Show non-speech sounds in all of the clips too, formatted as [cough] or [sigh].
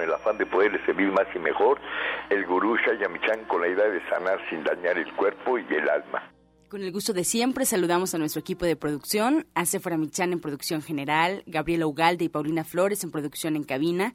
con el afán de poderle servir más y mejor, el gurú Shayamichan con la idea de sanar sin dañar el cuerpo y el alma. Con el gusto de siempre, saludamos a nuestro equipo de producción, a Sephora Michan en producción general, Gabriela Ugalde y Paulina Flores en producción en cabina,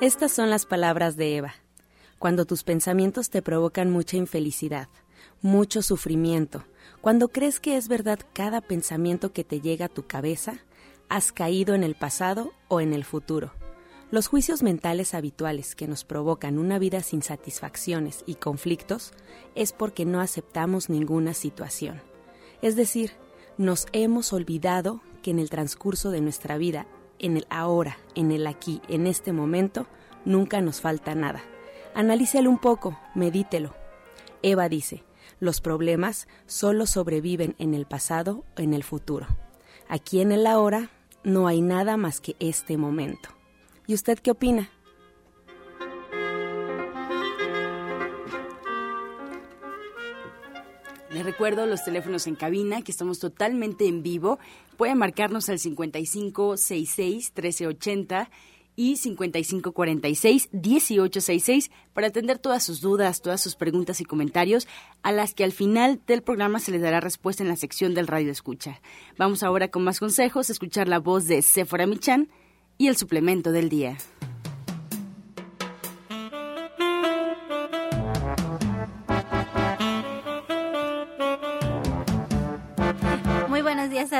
Estas son las palabras de Eva. Cuando tus pensamientos te provocan mucha infelicidad, mucho sufrimiento, cuando crees que es verdad cada pensamiento que te llega a tu cabeza, has caído en el pasado o en el futuro. Los juicios mentales habituales que nos provocan una vida sin satisfacciones y conflictos es porque no aceptamos ninguna situación. Es decir, nos hemos olvidado que en el transcurso de nuestra vida en el ahora, en el aquí, en este momento, nunca nos falta nada. Analícelo un poco, medítelo. Eva dice, los problemas solo sobreviven en el pasado o en el futuro. Aquí en el ahora no hay nada más que este momento. ¿Y usted qué opina? Les recuerdo los teléfonos en cabina, que estamos totalmente en vivo. Pueden marcarnos al 5566-1380 y 5546-1866 para atender todas sus dudas, todas sus preguntas y comentarios, a las que al final del programa se les dará respuesta en la sección del Radio Escucha. Vamos ahora con más consejos, escuchar la voz de Sephora Michan y el suplemento del día.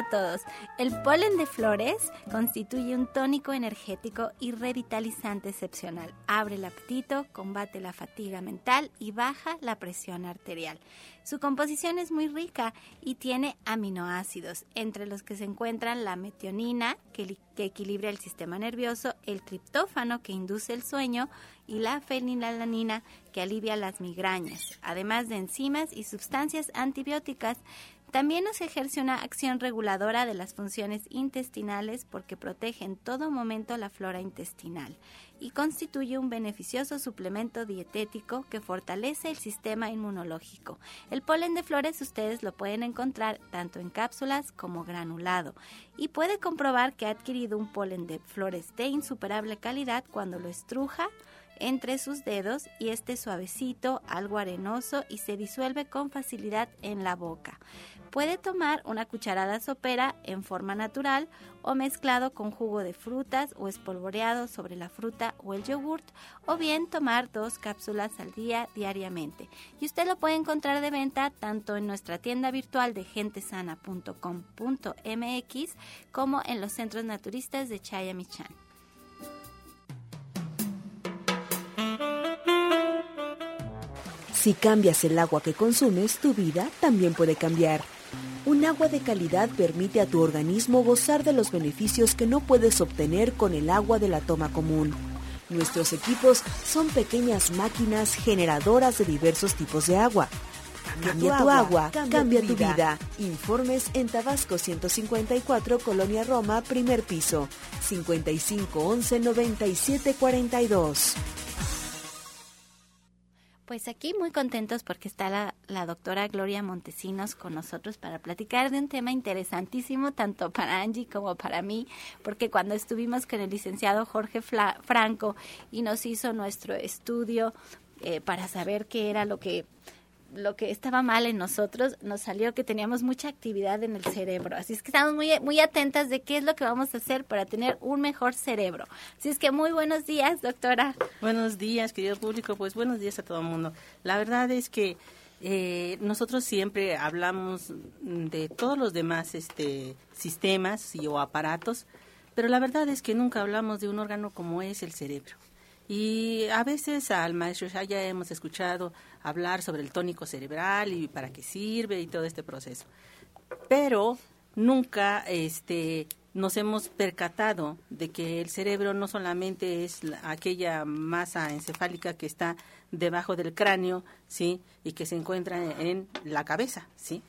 Todos. El polen de flores constituye un tónico energético y revitalizante excepcional. Abre el apetito, combate la fatiga mental y baja la presión arterial. Su composición es muy rica y tiene aminoácidos, entre los que se encuentran la metionina, que, que equilibra el sistema nervioso, el triptófano, que induce el sueño, y la fenilalanina, que alivia las migrañas, además de enzimas y sustancias antibióticas también nos ejerce una acción reguladora de las funciones intestinales porque protege en todo momento la flora intestinal y constituye un beneficioso suplemento dietético que fortalece el sistema inmunológico. El polen de flores ustedes lo pueden encontrar tanto en cápsulas como granulado y puede comprobar que ha adquirido un polen de flores de insuperable calidad cuando lo estruja entre sus dedos y este suavecito, algo arenoso y se disuelve con facilidad en la boca. Puede tomar una cucharada sopera en forma natural o mezclado con jugo de frutas o espolvoreado sobre la fruta o el yogurt o bien tomar dos cápsulas al día diariamente. Y usted lo puede encontrar de venta tanto en nuestra tienda virtual de gentesana.com.mx como en los centros naturistas de Chayamichán. Si cambias el agua que consumes, tu vida también puede cambiar. Un agua de calidad permite a tu organismo gozar de los beneficios que no puedes obtener con el agua de la toma común. Nuestros equipos son pequeñas máquinas generadoras de diversos tipos de agua. Cambia, tu, agua, cambia, tu vida. Informes en Tabasco 154, Colonia Roma, primer piso, 55 11 97 42. Pues aquí muy contentos porque está la, doctora Gloria Montesinos con nosotros para platicar de un tema interesantísimo tanto para Angie como para mí, porque cuando estuvimos con el licenciado Jorge Franco y nos hizo nuestro estudio eh, para saber qué era lo que lo que estaba mal en nosotros, nos salió que teníamos mucha actividad en el cerebro. Así es que estamos muy, muy atentas de qué es lo que vamos a hacer para tener un mejor cerebro. Así es que muy buenos días, doctora. Buenos días, querido público. Pues buenos días a todo el mundo. La verdad es que eh, nosotros siempre hablamos de todos los demás este, sistemas y, o aparatos, pero la verdad es que nunca hablamos de un órgano como es el cerebro. Y a veces al maestro ya hemos escuchado hablar sobre el tónico cerebral y para qué sirve y todo este proceso. Pero nunca este, nos hemos percatado de que el cerebro no solamente es aquella masa encefálica que está debajo del cráneo, ¿sí? Y que se encuentra en la cabeza, ¿sí?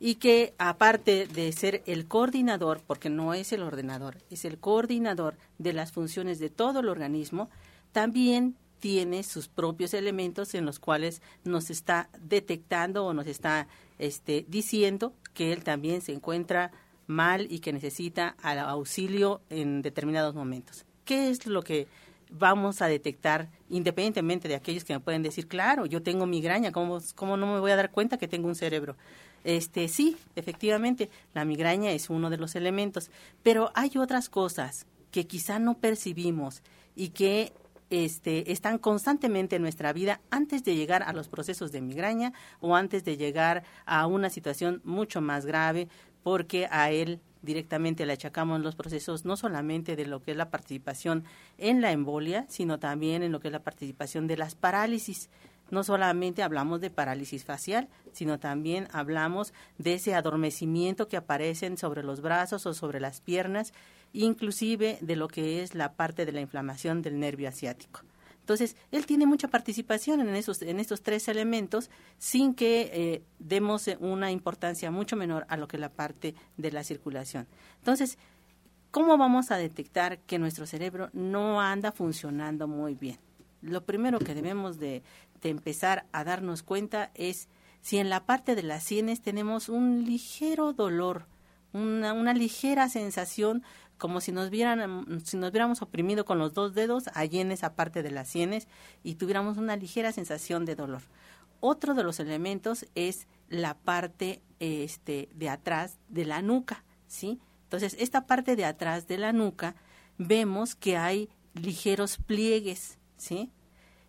Y que aparte de ser el coordinador, porque no es el ordenador, es el coordinador de las funciones de todo el organismo, también tiene sus propios elementos en los cuales nos está detectando o nos está este, diciendo que él también se encuentra mal y que necesita auxilio en determinados momentos. ¿Qué es lo que vamos a detectar independientemente de aquellos que me pueden decir, claro, yo tengo migraña, ¿cómo, cómo no me voy a dar cuenta que tengo un cerebro? Este, sí, efectivamente, la migraña es uno de los elementos, pero hay otras cosas que quizá no percibimos y que este, están constantemente en nuestra vida antes de llegar a los procesos de migraña o antes de llegar a una situación mucho más grave, porque a él directamente le achacamos los procesos no solamente de lo que es la participación en la embolia, sino también en lo que es la participación de las parálisis. No solamente hablamos de parálisis facial, sino también hablamos de ese adormecimiento que aparecen sobre los brazos o sobre las piernas, inclusive de lo que es la parte de la inflamación del nervio asiático. Entonces, él tiene mucha participación en, esos, en estos tres elementos sin que eh, demos una importancia mucho menor a lo que la parte de la circulación. Entonces, ¿cómo vamos a detectar que nuestro cerebro no anda funcionando muy bien? Lo primero que debemos de, empezar a darnos cuenta es si en la parte de las sienes tenemos un ligero dolor, una, una ligera sensación como si nos vieran, si nos hubiéramos oprimido con los dos dedos allí en esa parte de las sienes y tuviéramos una ligera sensación de dolor. Otro de los elementos es la parte este, de atrás de la nuca, ¿sí? Entonces, esta parte de atrás de la nuca vemos que hay ligeros pliegues, ¿sí?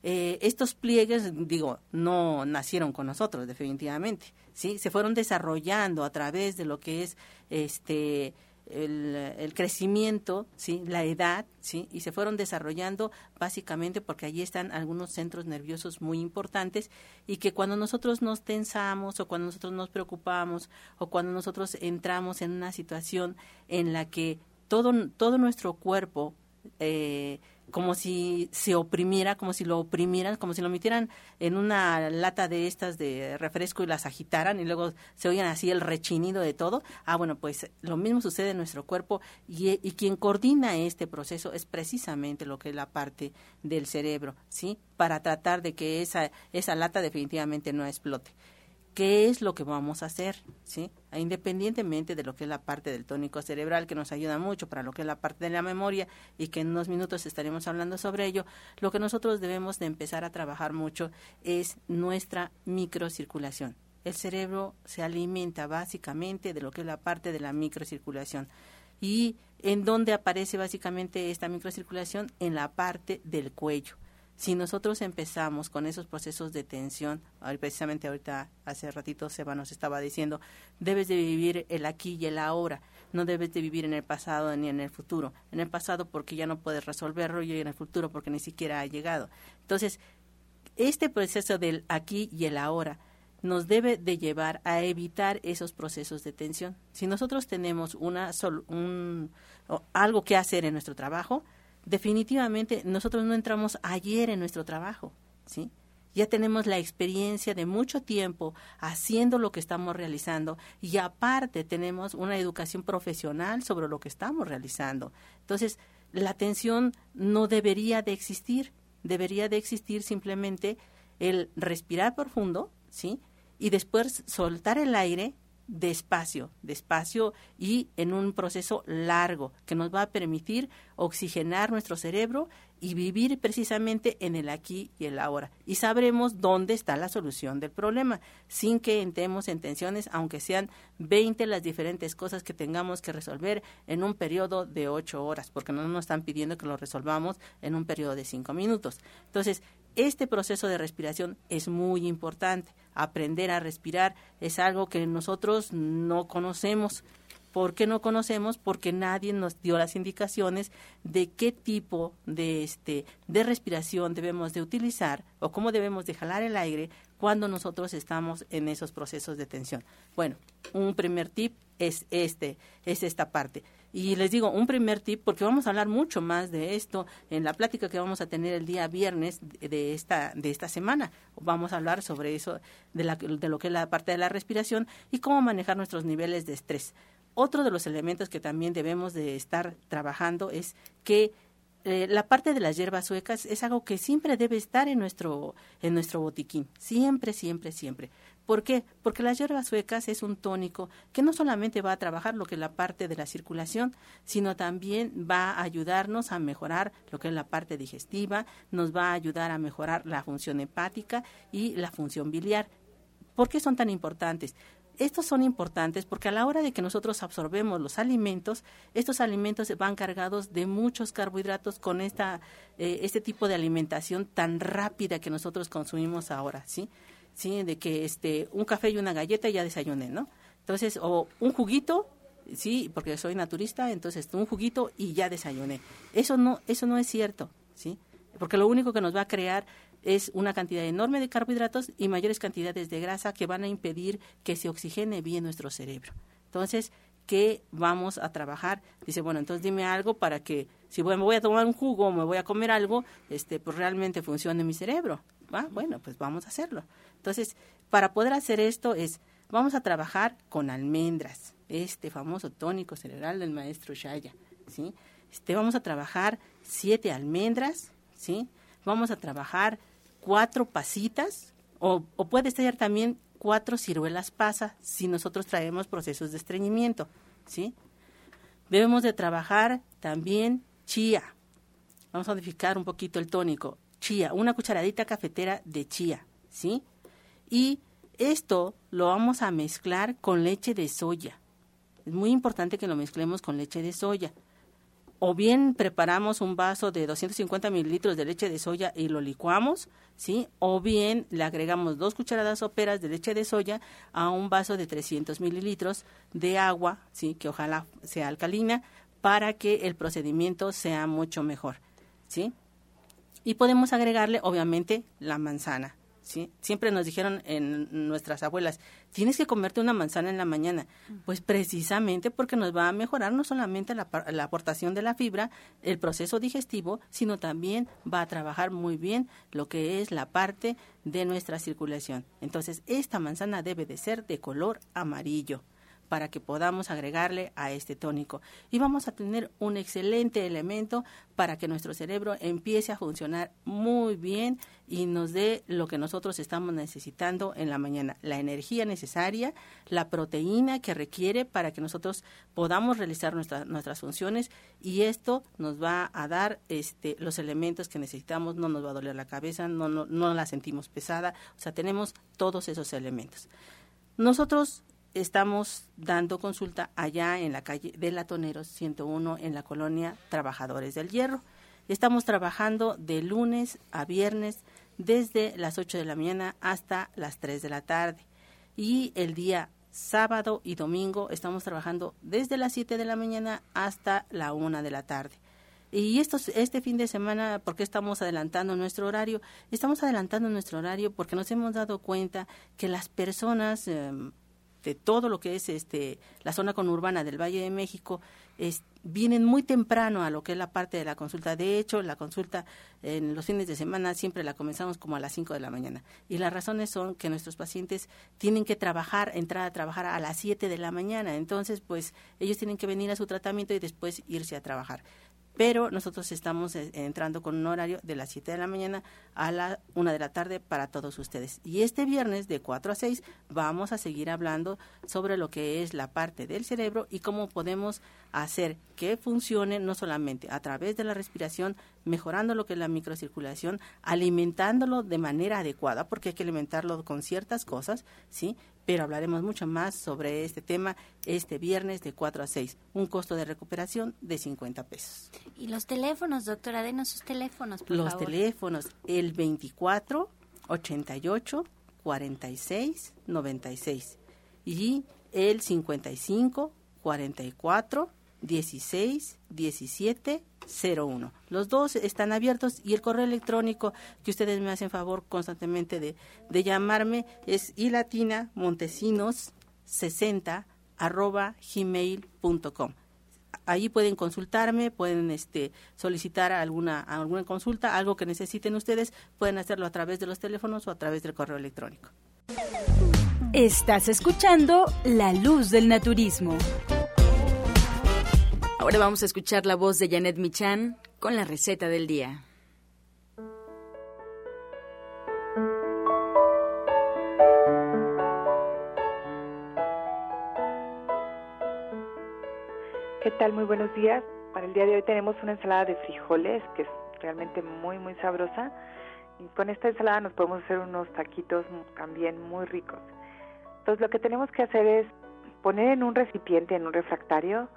Eh, estos pliegues, digo, no nacieron con nosotros, definitivamente, ¿sí? Se fueron desarrollando a través de lo que es este el, crecimiento, ¿sí? la edad, ¿sí? y se fueron desarrollando básicamente porque allí están algunos centros nerviosos muy importantes y que cuando nosotros nos tensamos o cuando nosotros nos preocupamos o cuando nosotros entramos en una situación en la que todo, todo nuestro cuerpo eh, como si se oprimiera, como si lo oprimieran, como si lo metieran en una lata de estas de refresco y las agitaran y luego se oían así el rechinido de todo. Ah, bueno, pues lo mismo sucede en nuestro cuerpo y, y quien coordina este proceso es precisamente lo que es la parte del cerebro, ¿sí? Para tratar de que esa, esa lata definitivamente no explote qué es lo que vamos a hacer, ¿sí? Independientemente de lo que es la parte del tónico cerebral, que nos ayuda mucho para lo que es la parte de la memoria y que en unos minutos estaremos hablando sobre ello, lo que nosotros debemos de empezar a trabajar mucho es nuestra microcirculación. El cerebro se alimenta básicamente de lo que es la parte de la microcirculación. ¿Y en dónde aparece básicamente esta microcirculación? En la parte del cuello. Si nosotros empezamos con esos procesos de tensión, precisamente ahorita hace ratito Seba nos estaba diciendo, debes de vivir el aquí y el ahora, no debes de vivir en el pasado ni en el futuro. En el pasado porque ya no puedes resolverlo y en el futuro porque ni siquiera ha llegado. Entonces, este proceso del aquí y el ahora nos debe de llevar a evitar esos procesos de tensión. Si nosotros tenemos una un, algo que hacer en nuestro trabajo, definitivamente nosotros no entramos ayer en nuestro trabajo, ¿sí? Ya tenemos la experiencia de mucho tiempo haciendo lo que estamos realizando y aparte tenemos una educación profesional sobre lo que estamos realizando. Entonces, la atención no debería de existir, debería de existir simplemente el respirar profundo, ¿sí? Y después soltar el aire despacio, despacio y en un proceso largo que nos va a permitir oxigenar nuestro cerebro y vivir precisamente en el aquí y el ahora. Y sabremos dónde está la solución del problema, sin que entremos en tensiones, aunque sean 20 las diferentes cosas que tengamos que resolver en un periodo de 8 horas, porque no nos están pidiendo que lo resolvamos en un periodo de 5 minutos. Entonces, este proceso de respiración es muy importante. Aprender a respirar es algo que nosotros no conocemos. ¿Por qué no conocemos? Porque nadie nos dio las indicaciones de qué tipo de, este, de respiración debemos de utilizar o cómo debemos de jalar el aire cuando nosotros estamos en esos procesos de tensión. Bueno, un primer tip es este, es esta parte. Y les digo, un primer tip, porque vamos a hablar mucho más de esto en la plática que vamos a tener el día viernes de esta, de esta semana. Vamos a hablar sobre eso, de, la, de lo que es la parte de la respiración y cómo manejar nuestros niveles de estrés. Otro de los elementos que también debemos de estar trabajando es que eh, la parte de las hierbas suecas es algo que siempre debe estar en nuestro, en nuestro botiquín. Siempre, siempre, siempre. ¿Por qué? Porque las hierbas suecas es un tónico que no solamente va a trabajar lo que es la parte de la circulación, sino también va a ayudarnos a mejorar lo que es la parte digestiva, nos va a ayudar a mejorar la función hepática y la función biliar. ¿Por qué son tan importantes? Estos son importantes porque a la hora de que nosotros absorbemos los alimentos, estos alimentos van cargados de muchos carbohidratos con esta, eh, este tipo de alimentación tan rápida que nosotros consumimos ahora, ¿sí? ¿Sí? De que este, un café y una galleta ya desayuné, ¿no? Entonces, o un juguito, sí, porque soy naturista, entonces un juguito y ya desayuné. Eso no, eso no es cierto, ¿sí? Porque lo único que nos va a crear es una cantidad enorme de carbohidratos y mayores cantidades de grasa que van a impedir que se oxigene bien nuestro cerebro. Entonces, ¿qué vamos a trabajar? Dice, bueno, entonces dime algo para que si me voy a tomar un jugo o me voy a comer algo, este, pues realmente funcione mi cerebro. ¿va? Bueno, pues vamos a hacerlo. Entonces, para poder hacer esto es, vamos a trabajar con almendras, este famoso tónico cerebral del maestro Shaya, ¿sí? Este, vamos a trabajar siete almendras, ¿sí? Vamos a trabajar cuatro pasitas o, puede ser también cuatro ciruelas pasa si nosotros traemos procesos de estreñimiento, ¿sí? Debemos de trabajar también chía. Vamos a modificar un poquito el tónico. Chía, una cucharadita cafetera de chía, ¿sí? Y esto lo vamos a mezclar con leche de soya. Es muy importante que lo mezclemos con leche de soya o bien preparamos un vaso de 250 mililitros de leche de soya y lo licuamos, ¿sí? O bien le agregamos dos cucharadas soperas de leche de soya a un vaso de 300 mililitros de agua, ¿sí? Que ojalá sea alcalina para que el procedimiento sea mucho mejor, ¿sí? Y podemos agregarle, obviamente, la manzana, ¿sí? Siempre nos dijeron en nuestras abuelas, tienes que comerte una manzana en la mañana. Pues precisamente porque nos va a mejorar no solamente la, la, aportación de la fibra, el proceso digestivo, sino también va a trabajar muy bien lo que es la parte de nuestra circulación. Entonces, esta manzana debe de ser de color amarillo para que podamos agregarle a este tónico. Y vamos a tener un excelente elemento para que nuestro cerebro empiece a funcionar muy bien y nos dé lo que nosotros estamos necesitando en la mañana, la energía necesaria, la proteína que requiere para que nosotros podamos realizar nuestras funciones y esto nos va a dar este, los elementos que necesitamos, no nos va a doler la cabeza, no, no, no la sentimos pesada, o sea, tenemos todos esos elementos. Nosotros estamos dando consulta allá en la calle de Latoneros 101 en la colonia Trabajadores del Hierro. Estamos trabajando de lunes a viernes desde las 8 de la mañana hasta las 3 de la tarde. Y el día sábado y domingo estamos trabajando desde las 7 de la mañana hasta la 1 de la tarde. Y estos, este fin de semana, ¿por qué estamos adelantando nuestro horario? Estamos adelantando nuestro horario porque nos hemos dado cuenta que las personas em, de todo lo que es este la zona conurbana del Valle de México es, vienen muy temprano a lo que es la parte de la consulta. De hecho, la consulta en los fines de semana siempre la comenzamos como a las 5 de la mañana. Y las razones son que nuestros pacientes tienen que trabajar, entrar a trabajar a las 7 de la mañana. Entonces, pues ellos tienen que venir a su tratamiento y después irse a trabajar pero nosotros estamos eh, entrando con un horario de las 7 de la mañana a la 1 de la tarde para todos ustedes. Y este viernes de 4 a 6 vamos a seguir hablando sobre lo que es la parte del cerebro y cómo podemos hacer que funcione no solamente a través de la respiración, mejorando lo que es la microcirculación, alimentándolo de manera adecuada, porque hay que alimentarlo con ciertas cosas, ¿sí? Pero hablaremos mucho más sobre este tema este viernes de 4 a 6, un costo de recuperación de 50 pesos. Y los teléfonos, doctora, denos sus teléfonos, por los teléfonos, el 24 88 46 96 y el 55 44 16 17 01. Los dos están abiertos y el correo electrónico que ustedes me hacen favor constantemente de, de llamarme es ilatina montesinos 60 arroba gmail.com. Allí pueden consultarme, pueden este, solicitar alguna, alguna consulta, algo que necesiten ustedes, pueden hacerlo a través de los teléfonos o a través del correo electrónico. Estás escuchando La Luz del Naturismo. Ahora vamos a escuchar la voz de Janet Michan con la receta del día. ¿Qué tal? Muy buenos días. Para el día de hoy tenemos una ensalada de frijoles que es realmente muy, muy sabrosa. Y con esta ensalada nos podemos hacer unos taquitos también muy ricos. Entonces lo que tenemos que hacer es poner en un recipiente, en un refractario,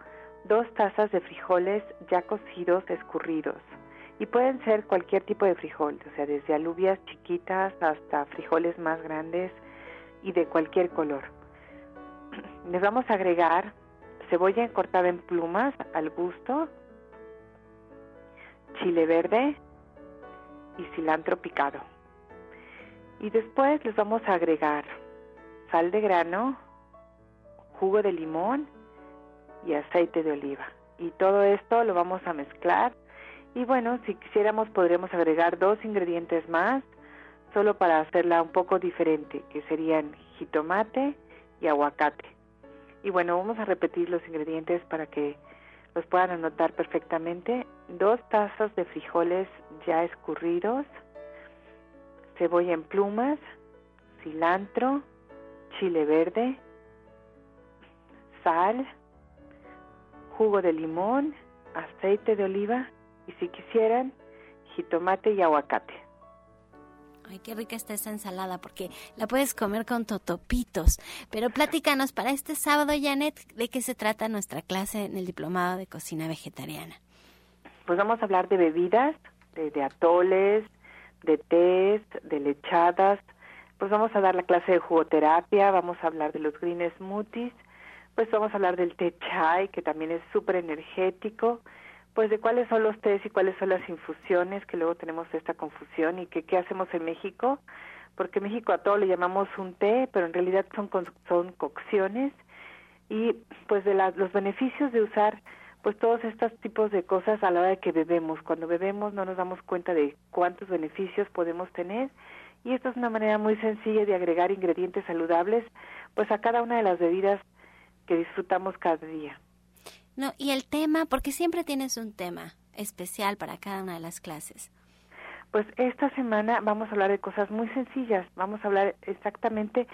dos tazas de frijoles ya cocidos, escurridos. Y pueden ser cualquier tipo de frijol, o sea, desde alubias chiquitas hasta frijoles más grandes y de cualquier color. [clears throat] Les vamos a agregar cebolla cortada en plumas al gusto, chile verde y cilantro picado. Y después les vamos a agregar sal de grano, jugo de limón y aceite de oliva. Y todo esto lo vamos a mezclar. Y bueno, si quisiéramos podríamos agregar dos ingredientes más, solo para hacerla un poco diferente, que serían jitomate y aguacate. Y bueno, vamos a repetir los ingredientes para que los puedan anotar perfectamente. Dos tazas de frijoles ya escurridos, cebolla en plumas, cilantro, chile verde, sal, jugo de limón, aceite de oliva y si quisieran, jitomate y aguacate. Ay, qué rica está esa ensalada, porque la puedes comer con totopitos. Pero platícanos, para este sábado, Janet, ¿de qué se trata nuestra clase en el Diplomado de Cocina Vegetariana? Pues vamos a hablar de bebidas, de, atoles, de tés, de lechadas. Pues vamos a dar la clase de jugoterapia, vamos a hablar de los green smoothies, pues vamos a hablar del té chai, que también es súper energético pues de cuáles son los tés y cuáles son las infusiones, que luego tenemos esta confusión y que qué hacemos en México, porque en México a todo le llamamos un té, pero en realidad son, son cocciones. Y pues de los beneficios de usar pues todos estos tipos de cosas a la hora de que bebemos. Cuando bebemos no nos damos cuenta de cuántos beneficios podemos tener. Y esto es una manera muy sencilla de agregar ingredientes saludables pues a cada una de las bebidas que disfrutamos cada día. No, y el tema, porque siempre tienes un tema especial para cada una de las clases. Pues esta semana vamos a hablar de cosas muy sencillas. Vamos a hablar exactamente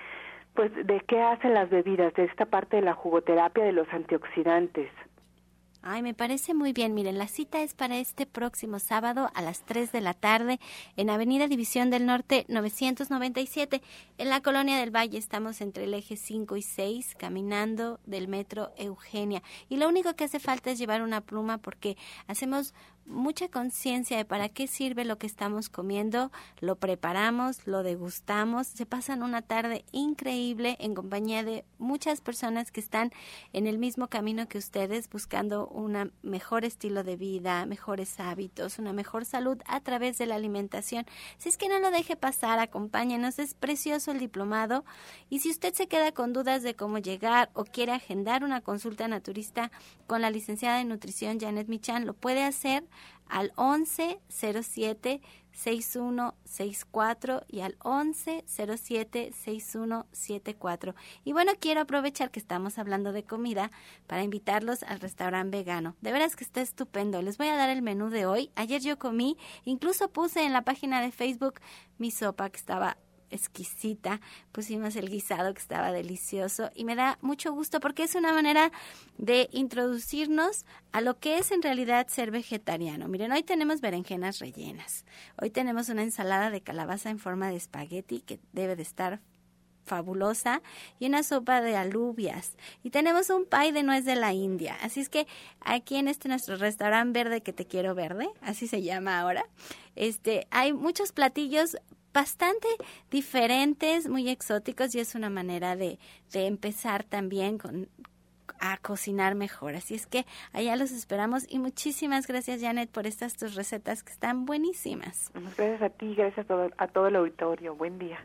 pues de qué hacen las bebidas, de esta parte de la jugoterapia de los antioxidantes. Ay, me parece muy bien. Miren, la cita es para este próximo sábado a las 3 de la tarde en Avenida División del Norte 997. En la Colonia del Valle estamos entre el eje 5 y 6 caminando del metro Eugenia. Y lo único que hace falta es llevar una pluma porque hacemos mucha conciencia de para qué sirve lo que estamos comiendo, lo preparamos, lo degustamos, se pasan una tarde increíble en compañía de muchas personas que están en el mismo camino que ustedes buscando un mejor estilo de vida, mejores hábitos, una mejor salud a través de la alimentación. Si es que no lo deje pasar, acompáñenos, es precioso el diplomado y si usted se queda con dudas de cómo llegar o quiere agendar una consulta naturista con la licenciada en nutrición Janet Michan, lo puede hacer al 11 07 6164 y al 11 07 6174. Y bueno, quiero aprovechar que estamos hablando de comida para invitarlos al restaurante vegano. De veras que está estupendo. Les voy a dar el menú de hoy. Ayer yo comí, incluso puse en la página de Facebook mi sopa que estaba exquisita, pusimos el guisado que estaba delicioso y me da mucho gusto porque es una manera de introducirnos a lo que es en realidad ser vegetariano. Miren, hoy tenemos berenjenas rellenas, hoy tenemos una ensalada de calabaza en forma de espagueti que debe de estar fabulosa y una sopa de alubias y tenemos un pie de nuez de la India. Así es que aquí en este nuestro restaurante verde que te quiero verde, así se llama ahora, este hay muchos platillos bastante diferentes, muy exóticos y es una manera de, de empezar también con, a cocinar mejor. Así es que allá los esperamos y muchísimas gracias Janet por estas tus recetas que están buenísimas. Gracias a ti, gracias a todo, a todo el auditorio. Buen día.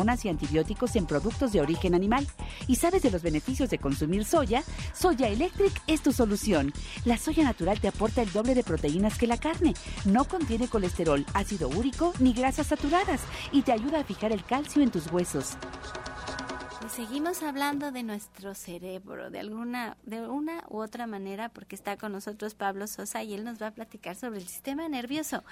y antibióticos en productos de origen animal. ¿Y sabes de los beneficios de consumir soya? Soya Electric es tu solución. La soya natural te aporta el doble de proteínas que la carne. No contiene colesterol, ácido úrico ni grasas saturadas y te ayuda a fijar el calcio en tus huesos seguimos hablando de nuestro cerebro de alguna de una u otra manera porque está con nosotros Pablo Sosa y él nos va a platicar sobre el sistema nervioso.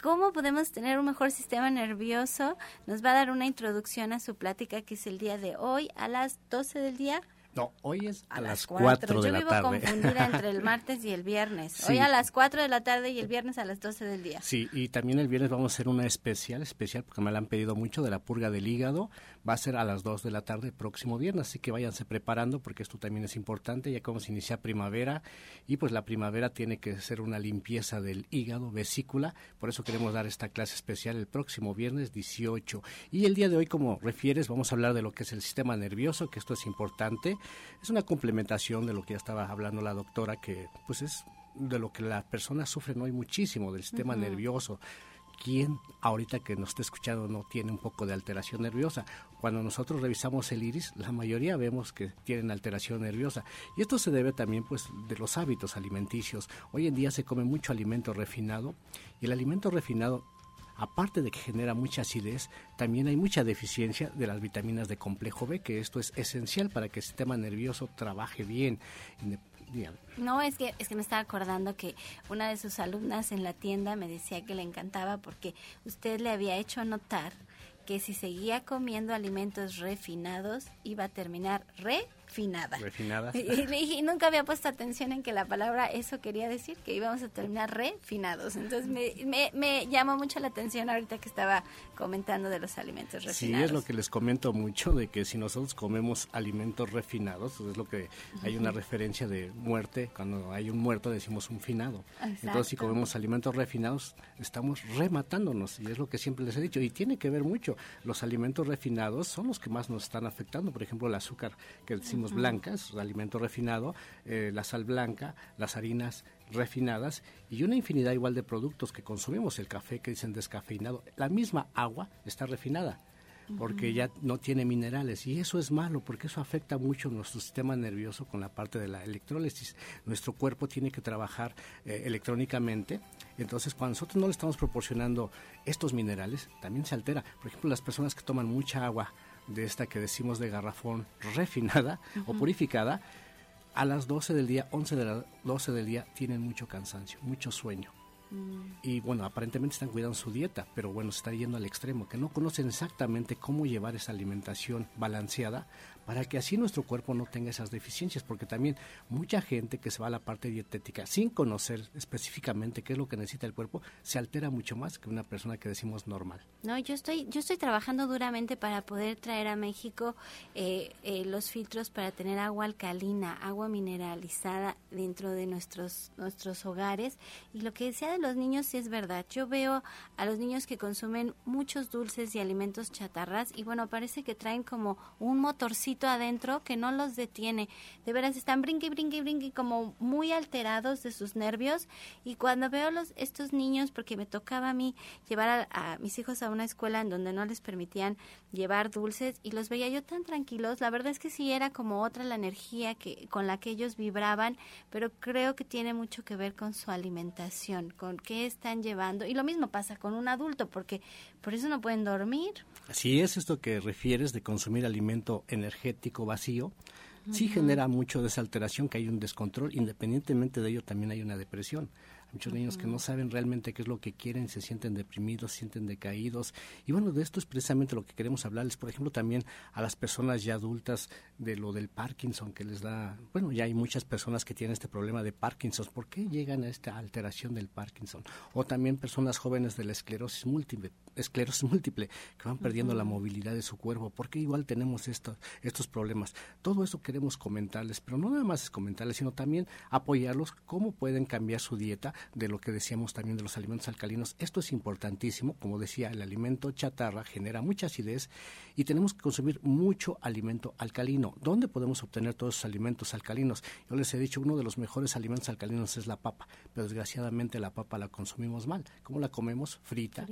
¿Cómo podemos tener un mejor sistema nervioso? Nos va a dar una introducción a su plática que es el día de hoy a las 12 del día. No, hoy es a, las 4 de la tarde. Yo vivo confundida entre el [laughs] martes y el viernes. Hoy a las 4 de la tarde y el viernes a las 12 del día. Sí, y también el viernes vamos a hacer una especial, especial, porque me la han pedido mucho, de la purga del hígado. Va a ser a las 2 de la tarde próximo viernes, así que váyanse preparando porque esto también es importante, ya como se inicia primavera y pues la primavera tiene que ser una limpieza del hígado, vesícula, por eso queremos dar esta clase especial el próximo viernes 18. Y el día de hoy, como refieres, vamos a hablar de lo que es el sistema nervioso, que esto es importante es una complementación de lo que ya estaba hablando la doctora, que pues es de lo que las personas sufren hoy muchísimo, del sistema nervioso. ¿Quién ahorita que nos está escuchando no tiene un poco de alteración nerviosa? Cuando nosotros revisamos el iris, la mayoría vemos que tienen alteración nerviosa. Y esto se debe también pues de los hábitos alimenticios. Hoy en día se come mucho alimento refinado y el alimento refinado aparte de que genera mucha acidez, también hay mucha deficiencia de las vitaminas de complejo B, que esto es esencial para que el sistema nervioso trabaje bien. No, es que, es que me estaba acordando que una de sus alumnas en la tienda me decía que le encantaba porque usted le había hecho notar que si seguía comiendo alimentos refinados iba a terminar re refinada. Refinada. [laughs] Y, nunca había puesto atención en que la palabra eso quería decir, que íbamos a terminar refinados. Entonces me, me, llamó mucho la atención ahorita que estaba comentando de los alimentos refinados. Sí, es lo que les comento mucho, de que si nosotros comemos alimentos refinados, es lo que hay una referencia de muerte, cuando hay un muerto decimos un finado. Entonces si comemos alimentos refinados, estamos rematándonos, y es lo que siempre les he dicho, y tiene que ver mucho. Los alimentos refinados son los que más nos están afectando, por ejemplo el azúcar que decimos blancas, alimento refinado, eh, la sal blanca, las harinas refinadas y una infinidad igual de productos que consumimos, el café que dicen descafeinado, la misma agua está refinada porque ya no tiene minerales y eso es malo porque eso afecta mucho nuestro sistema nervioso con la parte de la electrólisis. Nuestro cuerpo tiene que trabajar eh, electrónicamente, entonces cuando nosotros no le estamos proporcionando estos minerales, también se altera. Por ejemplo, las personas que toman mucha agua de esta que decimos de garrafón refinada o purificada, a las 12 del día, 11 de las 12 del día, tienen mucho cansancio, mucho sueño. Mm. Y bueno, aparentemente están cuidando su dieta, pero bueno, se está yendo al extremo, que no conocen exactamente cómo llevar esa alimentación balanceada para que así nuestro cuerpo no tenga esas deficiencias, porque también mucha gente que se va a la parte dietética sin conocer específicamente qué es lo que necesita el cuerpo, se altera mucho más que una persona que decimos normal. No, yo estoy, yo estoy trabajando duramente para poder traer a México eh, eh, los filtros para tener agua alcalina, agua mineralizada dentro de nuestros, nuestros hogares. Y lo que decía de los niños sí es verdad. Yo veo a los niños que consumen muchos dulces y alimentos chatarras y bueno, parece que traen como un motorcito adentro que no los detiene. De veras están brinque, brinque, brinque como muy alterados de sus nervios y cuando veo los estos niños porque me tocaba a mí llevar a, mis hijos a una escuela en donde no les permitían llevar dulces y los veía yo tan tranquilos, la verdad es que sí era como otra la energía que con la que ellos vibraban, pero creo que tiene mucho que ver con su alimentación, con qué están llevando y lo mismo pasa con un adulto porque por eso no pueden dormir. Así es esto que refieres de consumir alimento energético vacío. Sí genera mucho de esa alteración, que hay un descontrol, independientemente de ello también hay una depresión. muchos niños que no saben realmente qué es lo que quieren, se sienten deprimidos, se sienten decaídos. Y bueno, de esto es precisamente lo que queremos hablarles, por ejemplo, también a las personas ya adultas de lo del Parkinson, que les da, bueno, ya hay muchas personas que tienen este problema de Parkinson. ¿Por qué llegan a esta alteración del Parkinson? O también personas jóvenes de la esclerosis múltiple, esclerosis múltiple que van perdiendo la movilidad de su cuerpo. ¿Por qué igual tenemos estos, estos problemas? Todo eso queremos comentarles, pero no nada más es comentarles, sino también apoyarlos cómo pueden cambiar su dieta de lo que decíamos también de los alimentos alcalinos. Esto es importantísimo, como decía, el alimento chatarra genera mucha acidez y tenemos que consumir mucho alimento alcalino. ¿Dónde podemos obtener todos esos alimentos alcalinos? Yo les he dicho, uno de los mejores alimentos alcalinos es la papa, pero desgraciadamente la papa la consumimos mal. ¿Cómo la comemos? Frita,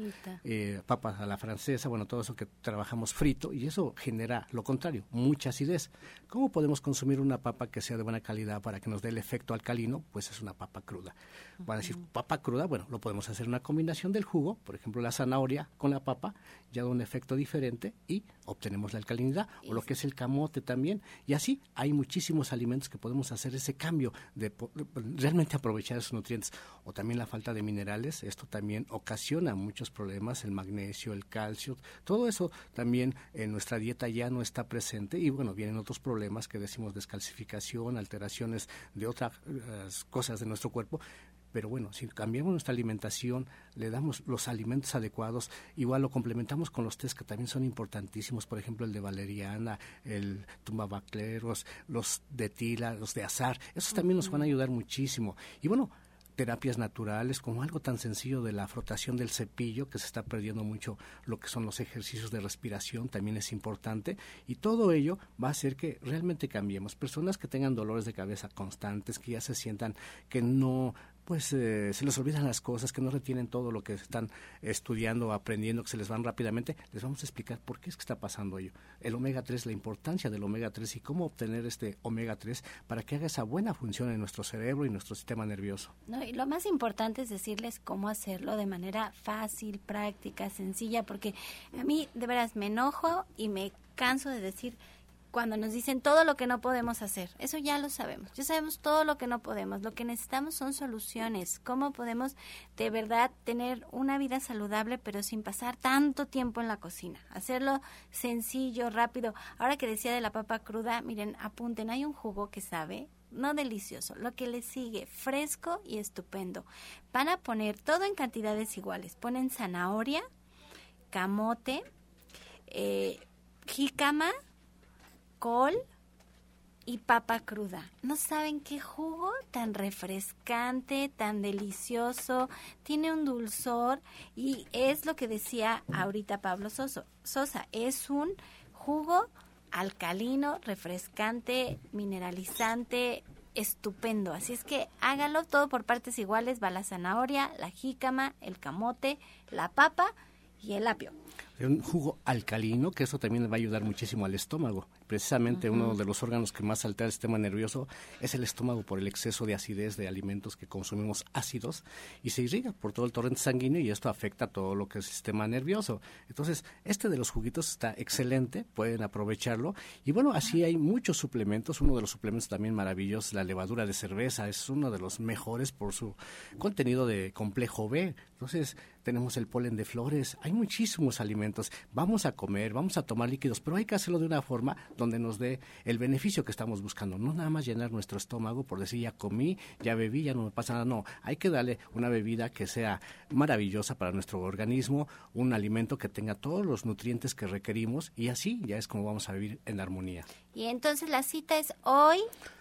eh, papa a la francesa, bueno, todo eso que trabajamos frito y eso genera lo contrario, mucha acidez. ¿Cómo podemos consumir una papa que sea de buena calidad para que nos dé el efecto alcalino? Pues es una papa cruda. Van a decir, papa cruda, bueno, lo podemos hacer una combinación del jugo, por ejemplo, la zanahoria con la papa, ya da un efecto diferente y obtenemos la alcalinidad, o lo que es el camote también. Y así hay muchísimos alimentos que podemos hacer ese cambio de, realmente aprovechar esos nutrientes. O también la falta de minerales, esto también ocasiona muchos problemas, el magnesio, el calcio, todo eso también en nuestra dieta ya no está presente y bueno, vienen otros problemas que decimos descalcificación, alteraciones de otras cosas de nuestro cuerpo pero bueno, si cambiamos nuestra alimentación, le damos los alimentos adecuados, igual lo complementamos con los test que también son importantísimos, por ejemplo el de valeriana, el tumbabacleros, los de tila, los de azar, esos también nos van a ayudar muchísimo. Y bueno, terapias naturales, como algo tan sencillo de la frotación del cepillo, que se está perdiendo mucho lo que son los ejercicios de respiración, también es importante, y todo ello va a hacer que realmente cambiemos. Personas que tengan dolores de cabeza constantes, que ya se sientan que no pues eh, se les olvidan las cosas, que no retienen todo lo que están estudiando, aprendiendo, que se les van rápidamente, les vamos a explicar por qué es que está pasando ello. El omega 3, la importancia del omega 3 y cómo obtener este omega 3 para que haga esa buena función en nuestro cerebro y nuestro sistema nervioso. No, y lo más importante es decirles cómo hacerlo de manera fácil, práctica, sencilla, porque a mí de veras me enojo y me canso de decir cuando nos dicen todo lo que no podemos hacer. Eso ya lo sabemos. Ya sabemos todo lo que no podemos. Lo que necesitamos son soluciones. ¿Cómo podemos de verdad tener una vida saludable pero sin pasar tanto tiempo en la cocina? Hacerlo sencillo, rápido. Ahora que decía de la papa cruda, miren, apunten, hay un jugo que sabe no delicioso, lo que le sigue, fresco y estupendo. Van a poner todo en cantidades iguales. Ponen zanahoria, camote, eh, jícama, col y papa cruda. No saben qué jugo tan refrescante, tan delicioso, tiene un dulzor y es lo que decía ahorita Pablo Sosa, es un jugo alcalino, refrescante, mineralizante, estupendo. Así es que hágalo todo por partes iguales, va la zanahoria, la jícama, el camote, la papa y el apio un jugo alcalino, que eso también va a ayudar muchísimo al estómago. Precisamente uno de los órganos que más altera el sistema nervioso es el estómago por el exceso de acidez de alimentos que consumimos ácidos y se irriga por todo el torrente sanguíneo y esto afecta todo lo que es el sistema nervioso. Entonces, este de los juguitos está excelente, pueden aprovecharlo. Y bueno, así hay muchos suplementos. Uno de los suplementos también maravillosos, la levadura de cerveza, es uno de los mejores por su contenido de complejo B. Entonces, tenemos el polen de flores, hay muchísimos alimentos. Vamos a comer, vamos a tomar líquidos, pero hay que hacerlo de una forma donde nos dé el beneficio que estamos buscando. No nada más llenar nuestro estómago por decir ya comí, ya bebí, ya no me pasa nada. No, hay que darle una bebida que sea maravillosa para nuestro organismo, un alimento que tenga todos los nutrientes que requerimos y así ya es como vamos a vivir en armonía. Y entonces la cita es hoy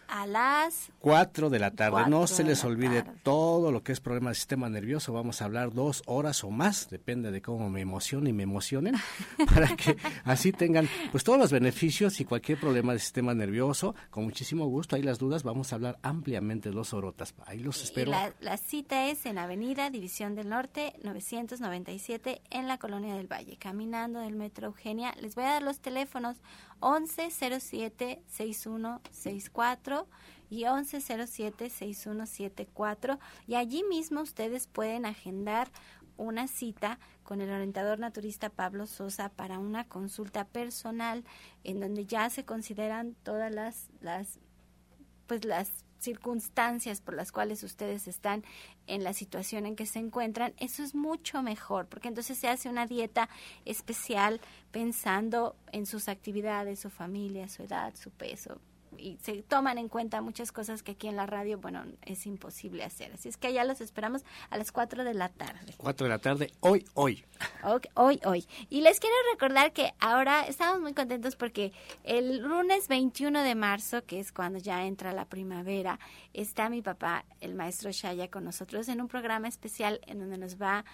a las 4 de la tarde. No se les olvide todo lo que es problema del sistema nervioso. Vamos a hablar dos horas o más, depende de cómo me emocionen y me emocionen, [laughs] para que así tengan pues todos los beneficios y cualquier problema del sistema nervioso. Con muchísimo gusto, ahí las dudas, vamos a hablar ampliamente dos horotas. Ahí los espero. La, la, cita es en Avenida División del Norte, 997, en la Colonia del Valle, caminando del Metro Eugenia. Les voy a dar los teléfonos 1107 6164 y 1107 6174 y allí mismo ustedes pueden agendar una cita con el orientador naturista Pablo Sosa para una consulta personal en donde ya se consideran todas las las pues las circunstancias por las cuales ustedes están en la situación en que se encuentran, eso es mucho mejor, porque entonces se hace una dieta especial pensando en sus actividades, su familia, su edad, su peso, y se toman en cuenta muchas cosas que aquí en la radio, bueno, es imposible hacer. Así es que allá los esperamos a las 4 de la tarde. 4 de la tarde, hoy, hoy. hoy, hoy. Y les quiero recordar que ahora estamos muy contentos porque el lunes 21 de marzo, que es cuando ya entra la primavera, está mi papá, el maestro Shaya, con nosotros en un programa especial en donde nos va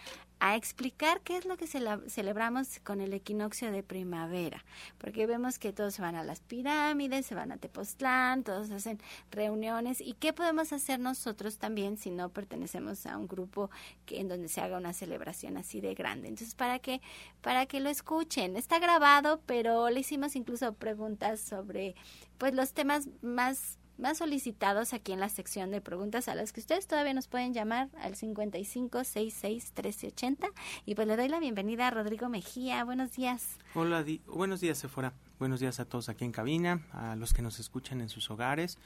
a explicar qué es lo que celebramos con el equinoccio de primavera, porque vemos que todos se van a las pirámides, se van a Tepoztlán, todos hacen reuniones y qué podemos hacer nosotros también si no pertenecemos a un grupo que en donde se haga una celebración así de grande. Entonces, para que para que lo escuchen, está grabado, pero le hicimos incluso preguntas sobre pues los temas más más solicitados aquí en la sección de preguntas a las que ustedes todavía nos pueden llamar al 55 66 1380 y pues le doy la bienvenida a Rodrigo Mejía. Buenos días. Hola, buenos días, Sephora. Buenos días a todos aquí en cabina, a los que nos escuchan en sus hogares.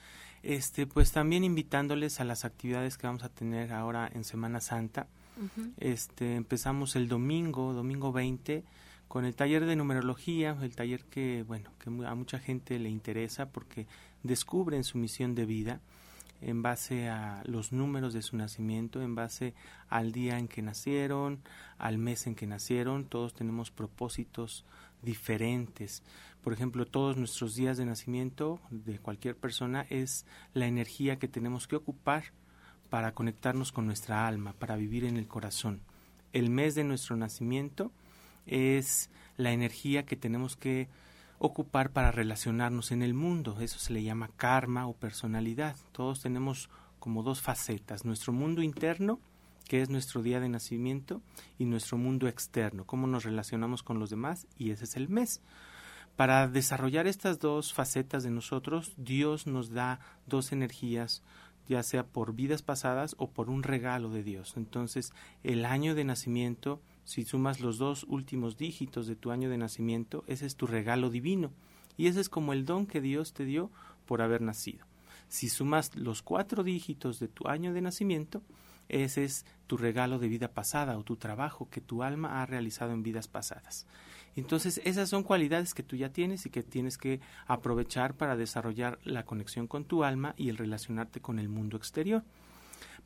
Este, pues también invitándoles a las actividades que vamos a tener ahora en Semana Santa. Este, empezamos el domingo, domingo 20 con el taller de numerología, el taller que, bueno, que a mucha gente le interesa porque descubren su misión de vida en base a los números de su nacimiento, en base al día en que nacieron, al mes en que nacieron, todos tenemos propósitos diferentes. Por ejemplo, todos nuestros días de nacimiento de cualquier persona es la energía que tenemos que ocupar para conectarnos con nuestra alma, para vivir en el corazón. El mes de nuestro nacimiento es la energía que tenemos que ocupar para relacionarnos en el mundo. Eso se le llama karma o personalidad. Todos tenemos como dos facetas, nuestro mundo interno, que es nuestro día de nacimiento, y nuestro mundo externo, cómo nos relacionamos con los demás, y ese es el mes. Para desarrollar estas dos facetas de nosotros, Dios nos da dos energías, ya sea por vidas pasadas o por un regalo de Dios. Entonces, el año de nacimiento si sumas los dos últimos dígitos de tu año de nacimiento, ese es tu regalo divino. Y ese es como el don que Dios te dio por haber nacido. Si sumas los cuatro dígitos de tu año de nacimiento, ese es tu regalo de vida pasada o tu trabajo que tu alma ha realizado en vidas pasadas. Entonces, esas son cualidades que tú ya tienes y que tienes que aprovechar para desarrollar la conexión con tu alma y el relacionarte con el mundo exterior.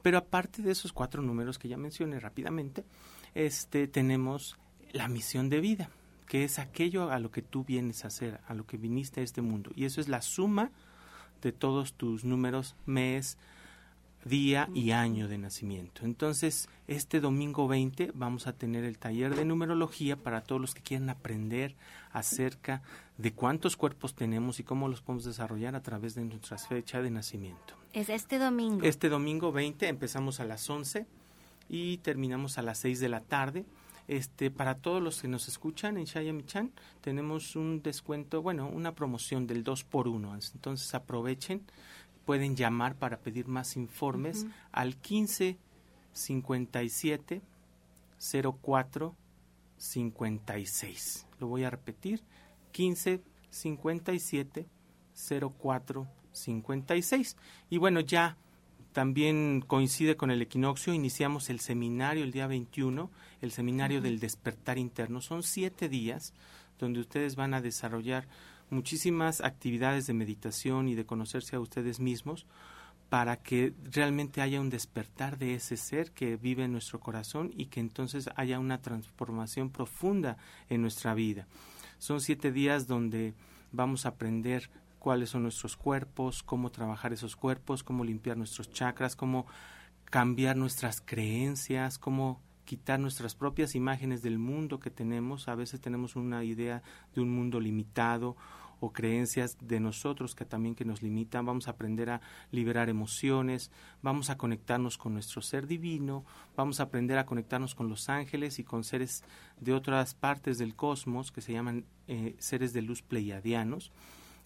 Pero aparte de esos cuatro números que ya mencioné rápidamente, este, tenemos la misión de vida, que es aquello a lo que tú vienes a hacer, a lo que viniste a este mundo. Y eso es la suma de todos tus números, mes, día y año de nacimiento. Entonces, este domingo 20 vamos a tener el taller de numerología para todos los que quieran aprender acerca de cuántos cuerpos tenemos y cómo los podemos desarrollar a través de nuestra fecha de nacimiento. Es este domingo. Este domingo 20 empezamos a las 11 y terminamos a las 6 de la tarde. Este, para todos los que nos escuchan en Shayamichan, tenemos un descuento, bueno, una promoción del 2 por 1. Entonces aprovechen, pueden llamar para pedir más informes al 15 57 04 56. Lo voy a repetir, 15 57 04 56. Y bueno, ya también coincide con el equinoccio, iniciamos el seminario el día 21, el seminario del despertar interno. Son siete días donde ustedes van a desarrollar muchísimas actividades de meditación y de conocerse a ustedes mismos para que realmente haya un despertar de ese ser que vive en nuestro corazón y que entonces haya una transformación profunda en nuestra vida. Son siete días donde vamos a aprender cuáles son nuestros cuerpos, cómo trabajar esos cuerpos, cómo limpiar nuestros chakras, cómo cambiar nuestras creencias, cómo quitar nuestras propias imágenes del mundo que tenemos. A veces tenemos una idea de un mundo limitado o creencias de nosotros que también que nos limitan. Vamos a aprender a liberar emociones, vamos a conectarnos con nuestro ser divino, vamos a aprender a conectarnos con los ángeles y con seres de otras partes del cosmos que se llaman eh, seres de luz pleiadianos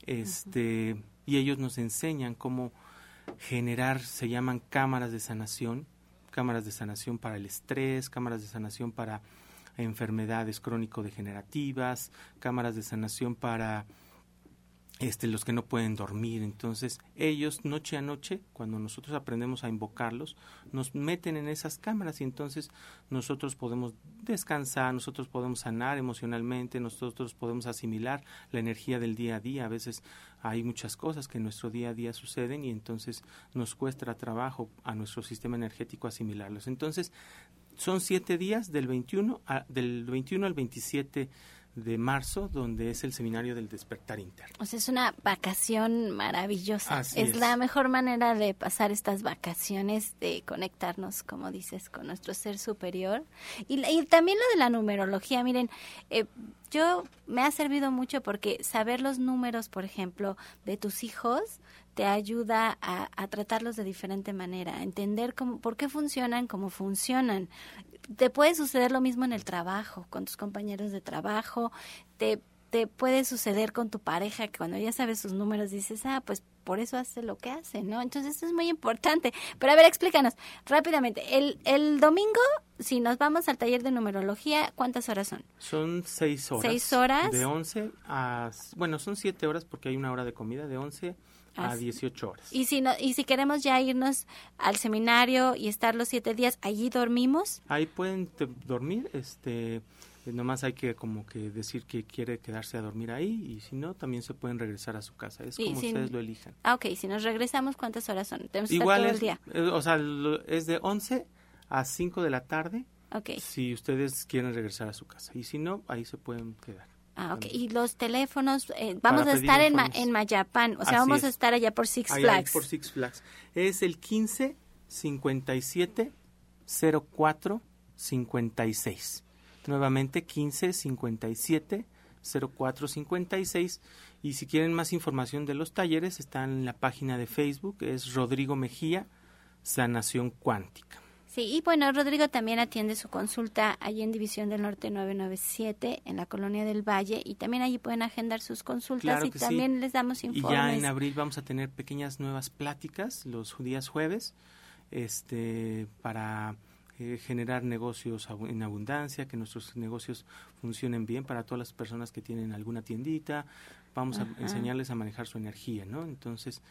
este, y ellos nos enseñan cómo generar, se llaman cámaras de sanación, cámaras de sanación para el estrés, cámaras de sanación para enfermedades crónico-degenerativas, cámaras de sanación para este, los que no pueden dormir. Entonces, ellos noche a noche, cuando nosotros aprendemos a invocarlos, nos meten en esas cámaras y entonces nosotros podemos descansar, nosotros podemos sanar emocionalmente, nosotros podemos asimilar la energía del día a día. A veces hay muchas cosas que en nuestro día a día suceden y entonces nos cuesta trabajo a nuestro sistema energético asimilarlos. Entonces, son siete días del 21, del 21 al 27 de marzo, donde es el seminario del despertar interno. O sea, es una vacación maravillosa. es, la mejor manera de pasar estas vacaciones, de conectarnos, como dices, con nuestro ser superior. Y, también lo de la numerología, miren, eh, yo me ha servido mucho porque saber los números, por ejemplo, de tus hijos, te ayuda a, a, tratarlos de diferente manera, a entender cómo, por qué funcionan, cómo funcionan te puede suceder lo mismo en el trabajo, con tus compañeros de trabajo, te, te puede suceder con tu pareja, que cuando ya sabes sus números dices, ah, pues por eso hace lo que hace, ¿no? Entonces esto es muy importante. Pero a ver, explícanos rápidamente. El, el domingo, si nos vamos al taller de numerología, ¿cuántas horas son? Son seis horas. Seis horas. De once a... Bueno, son siete horas porque hay una hora de comida, de once a 18 horas. Y si, no, y si queremos ya irnos al seminario y estar los siete días, ¿allí dormimos? Ahí pueden dormir, este, nomás hay que como que decir que quiere quedarse a dormir ahí y si no, también se pueden regresar a su casa. Es como ustedes lo elijan. Ah, ok. Si nos regresamos, ¿cuántas horas son? ¿Tenemos Igual todo el día? Eh, o sea, es de 11 a 5 de la tarde. Okay. Si ustedes quieren regresar a su casa. Y si no, ahí se pueden quedar. Ah, ok. Y los teléfonos, eh, vamos a estar en, en Mayapán, o sea, vamos a estar allá por Six Flags. por Six Flags. Es el 15 57 04 56. Nuevamente 15 57 04 56. Y si quieren más información de los talleres, está en la página de Facebook, es Rodrigo Mejía, Sanación Cuántica. Sí, y bueno, Rodrigo también atiende su consulta allí en División del Norte 997, en la Colonia del Valle, y también allí pueden agendar sus consultas y también les damos informes. Y ya en abril vamos a tener pequeñas nuevas pláticas los días jueves, este, para eh, generar negocios en abundancia, que nuestros negocios funcionen bien para todas las personas que tienen alguna tiendita. Vamos a enseñarles a manejar su energía, ¿no? Entonces,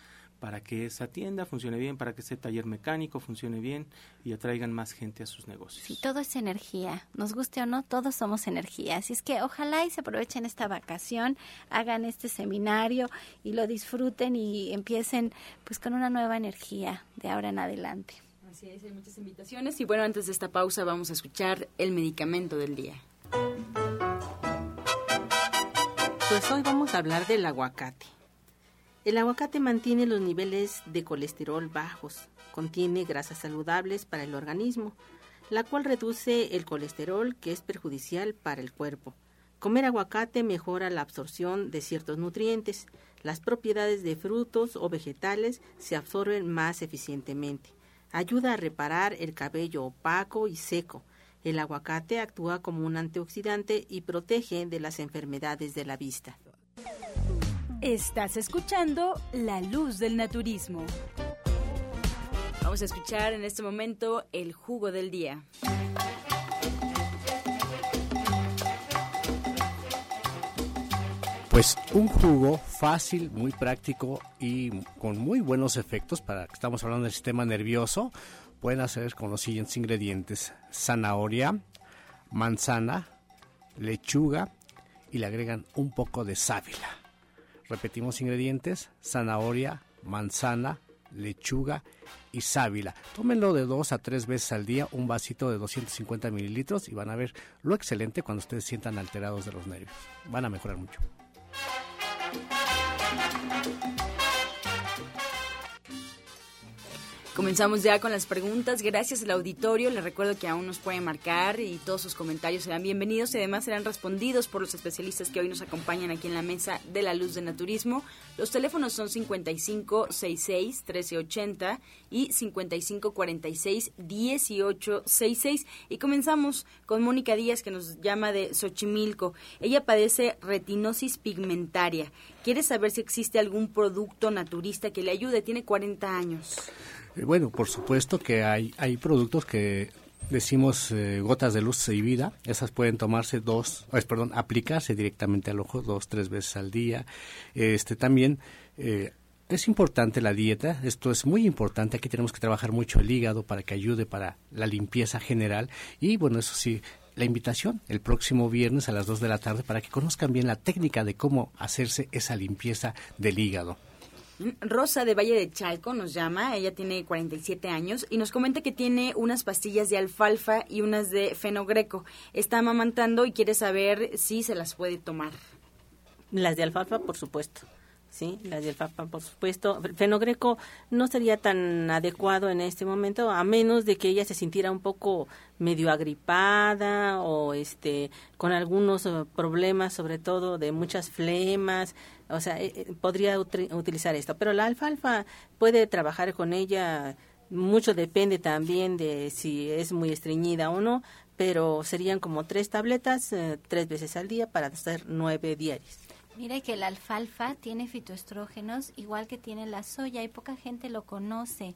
para que esa tienda funcione bien, para que ese taller mecánico funcione bien y atraigan más gente a sus negocios. Sí, todo es energía, nos guste o no, todos somos energía. Así es que ojalá y se aprovechen esta vacación, hagan este seminario y lo disfruten y empiecen pues con una nueva energía de ahora en adelante. Así es, hay muchas invitaciones y bueno, antes de esta pausa vamos a escuchar el medicamento del día. Pues hoy vamos a hablar del aguacate. El aguacate mantiene los niveles de colesterol bajos, contiene grasas saludables para el organismo, la cual reduce el colesterol que es perjudicial para el cuerpo. Comer aguacate mejora la absorción de ciertos nutrientes. Las propiedades de frutos o vegetales se absorben más eficientemente. Ayuda a reparar el cabello opaco y seco. El aguacate actúa como un antioxidante y protege de las enfermedades de la vista. Estás escuchando La Luz del Naturismo. Vamos a escuchar en este momento el jugo del día. Pues un jugo fácil, muy práctico y con muy buenos efectos para que estamos hablando del sistema nervioso. Pueden hacer con los siguientes ingredientes: zanahoria, manzana, lechuga y le agregan un poco de sábila. Repetimos ingredientes, zanahoria, manzana, lechuga y sábila. Tómenlo de dos a tres veces al día, un vasito de 250 mililitros y van a ver lo excelente cuando ustedes sientan alterados de los nervios. Van a mejorar mucho. Comenzamos ya con las preguntas. Gracias al auditorio. Les recuerdo que aún nos pueden marcar y todos sus comentarios serán bienvenidos y además serán respondidos por los especialistas que hoy nos acompañan aquí en la mesa de la luz de naturismo. Los teléfonos son 5566 1380 y 5546 1866 y comenzamos con Mónica Díaz que nos llama de Xochimilco. Ella padece retinosis pigmentaria. Quiere saber si existe algún producto naturista que le ayude. Tiene 40 años. Eh, bueno, por supuesto que hay, hay productos que decimos eh, gotas de luz y vida, esas pueden tomarse dos, perdón, aplicarse directamente al ojo dos, tres veces al día. Este también eh, es importante la dieta, esto es muy importante, aquí tenemos que trabajar mucho el hígado para que ayude para la limpieza general y bueno, eso sí, la invitación el próximo viernes a las 2 de la tarde para que conozcan bien la técnica de cómo hacerse esa limpieza del hígado. Rosa de Valle de Chalco nos llama, ella tiene 47 años y nos comenta que tiene unas pastillas de alfalfa y unas de fenogreco. Está amamantando y quiere saber si se las puede tomar. Las de alfalfa, por supuesto. Sí, las de alfalfa, por supuesto. Fenogreco no sería tan adecuado en este momento, a menos de que ella se sintiera un poco medio agripada o este con algunos eh, problemas, sobre todo de muchas flemas, o sea, eh, eh, podría utilizar esto. Pero la alfalfa puede trabajar con ella, mucho depende también de si es muy estreñida o no, pero serían como tres tabletas, tres veces al día para hacer nueve diarios. Mire que la alfalfa tiene fitoestrógenos igual que tiene la soya y poca gente lo conoce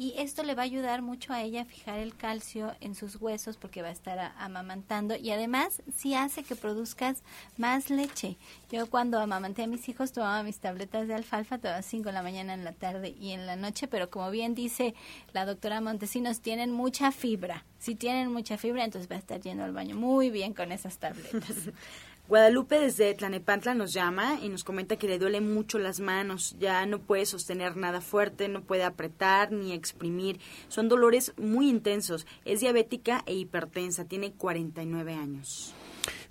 y esto le va a ayudar mucho a ella a fijar el calcio en sus huesos porque va a estar amamantando y además sí hace que produzcas más leche. Yo cuando amamanté a mis hijos tomaba mis tabletas de alfalfa todas 5 de la mañana, en la tarde y en la noche, pero como bien dice la doctora Montesinos, tienen mucha fibra. Si tienen mucha fibra, entonces va a estar yendo al baño muy bien con esas tabletas. [laughs] Guadalupe desde Tlanepantla nos llama y nos comenta que le duele mucho las manos, ya no puede sostener nada fuerte, no puede apretar ni exprimir. Son dolores muy intensos. Es diabética e hipertensa, tiene 49 años.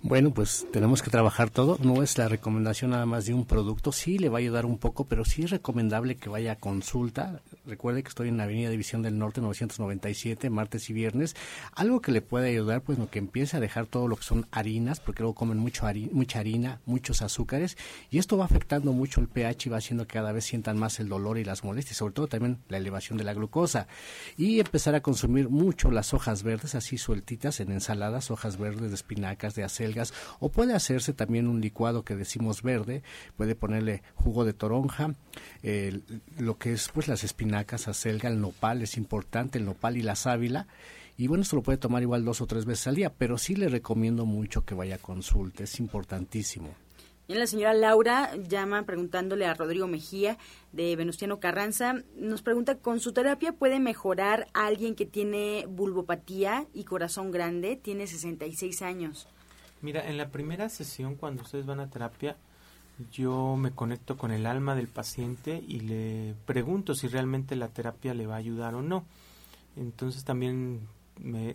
Bueno, pues tenemos que trabajar todo. No es la recomendación nada más de un producto. Sí le va a ayudar un poco, pero sí es recomendable que vaya a consulta. Recuerde que estoy en la Avenida División del Norte 997, martes y viernes. Algo que le puede ayudar, pues, lo que empiece a dejar todo lo que son harinas, porque luego comen mucho mucha harina, muchos azúcares, y esto va afectando mucho el pH y va haciendo que cada vez sientan más el dolor y las molestias, sobre todo también la elevación de la glucosa. Y empezar a consumir mucho las hojas verdes, así sueltitas en ensaladas, hojas verdes de espinacas, de acelga o puede hacerse también un licuado que decimos verde, puede ponerle jugo de toronja, lo que es pues las espinacas, acelga, el nopal es importante, el nopal y la sábila y bueno, esto lo puede tomar igual dos o tres veces al día, pero sí le recomiendo mucho que vaya a consulta, es importantísimo. Y la señora Laura llama preguntándole a Rodrigo Mejía de Venustiano Carranza. Nos pregunta, ¿con su terapia puede mejorar alguien que tiene bulbopatía y corazón grande? Tiene 66 años. Mira, en la primera sesión, cuando ustedes van a terapia, yo me conecto con el alma del paciente y le pregunto si realmente la terapia le va a ayudar o no. Entonces también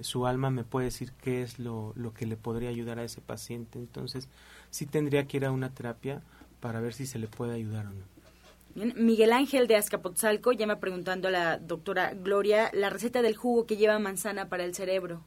su alma me puede decir qué es lo, lo que le podría ayudar a ese paciente. Entonces sí tendría que ir a una terapia para ver si se le puede ayudar o no. Miguel Ángel de Azcapotzalco llama preguntando a la doctora Gloria la receta del jugo que lleva manzana para el cerebro.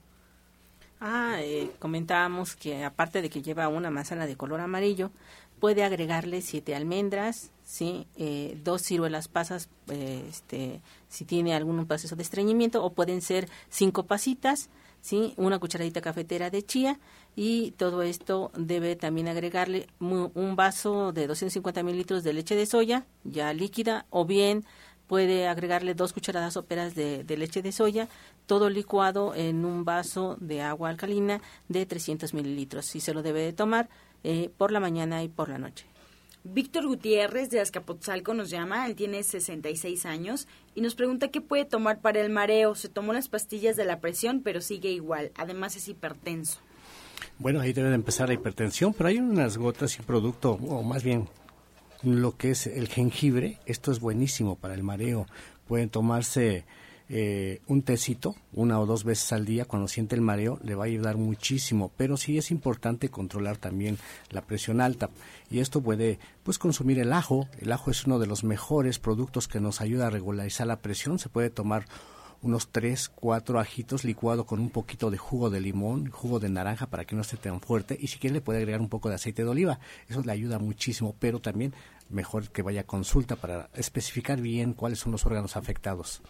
Ah, eh, comentábamos que aparte de que lleva una manzana de color amarillo, puede agregarle siete almendras, sí, eh, dos ciruelas pasas, eh, este, si tiene algún proceso de estreñimiento, o pueden ser cinco pasitas, sí, una cucharadita cafetera de chía y todo esto debe también agregarle un vaso de 250 mililitros de leche de soya ya líquida o bien puede agregarle dos cucharadas soperas de, leche de soya, todo licuado en un vaso de agua alcalina de 300 mililitros. Y se lo debe de tomar eh, por la mañana y por la noche. Víctor Gutiérrez de Azcapotzalco nos llama, él tiene 66 años y nos pregunta qué puede tomar para el mareo. Se tomó las pastillas de la presión, pero sigue igual. Además es hipertenso. Bueno, ahí debe de empezar la hipertensión, pero hay unas gotas y producto, o más bien lo que es el jengibre. Esto es buenísimo para el mareo. Pueden tomarse eh, un tecito una o dos veces al día cuando siente el mareo le va a ayudar muchísimo pero sí es importante controlar también la presión alta y esto puede pues consumir el ajo el ajo es uno de los mejores productos que nos ayuda a regularizar la presión se puede tomar unos 3, 4 ajitos licuado con un poquito de jugo de limón, jugo de naranja para que no esté tan fuerte y si quiere le puede agregar un poco de aceite de oliva. Eso le ayuda muchísimo, pero también mejor que vaya a consulta para especificar bien cuáles son los órganos afectados.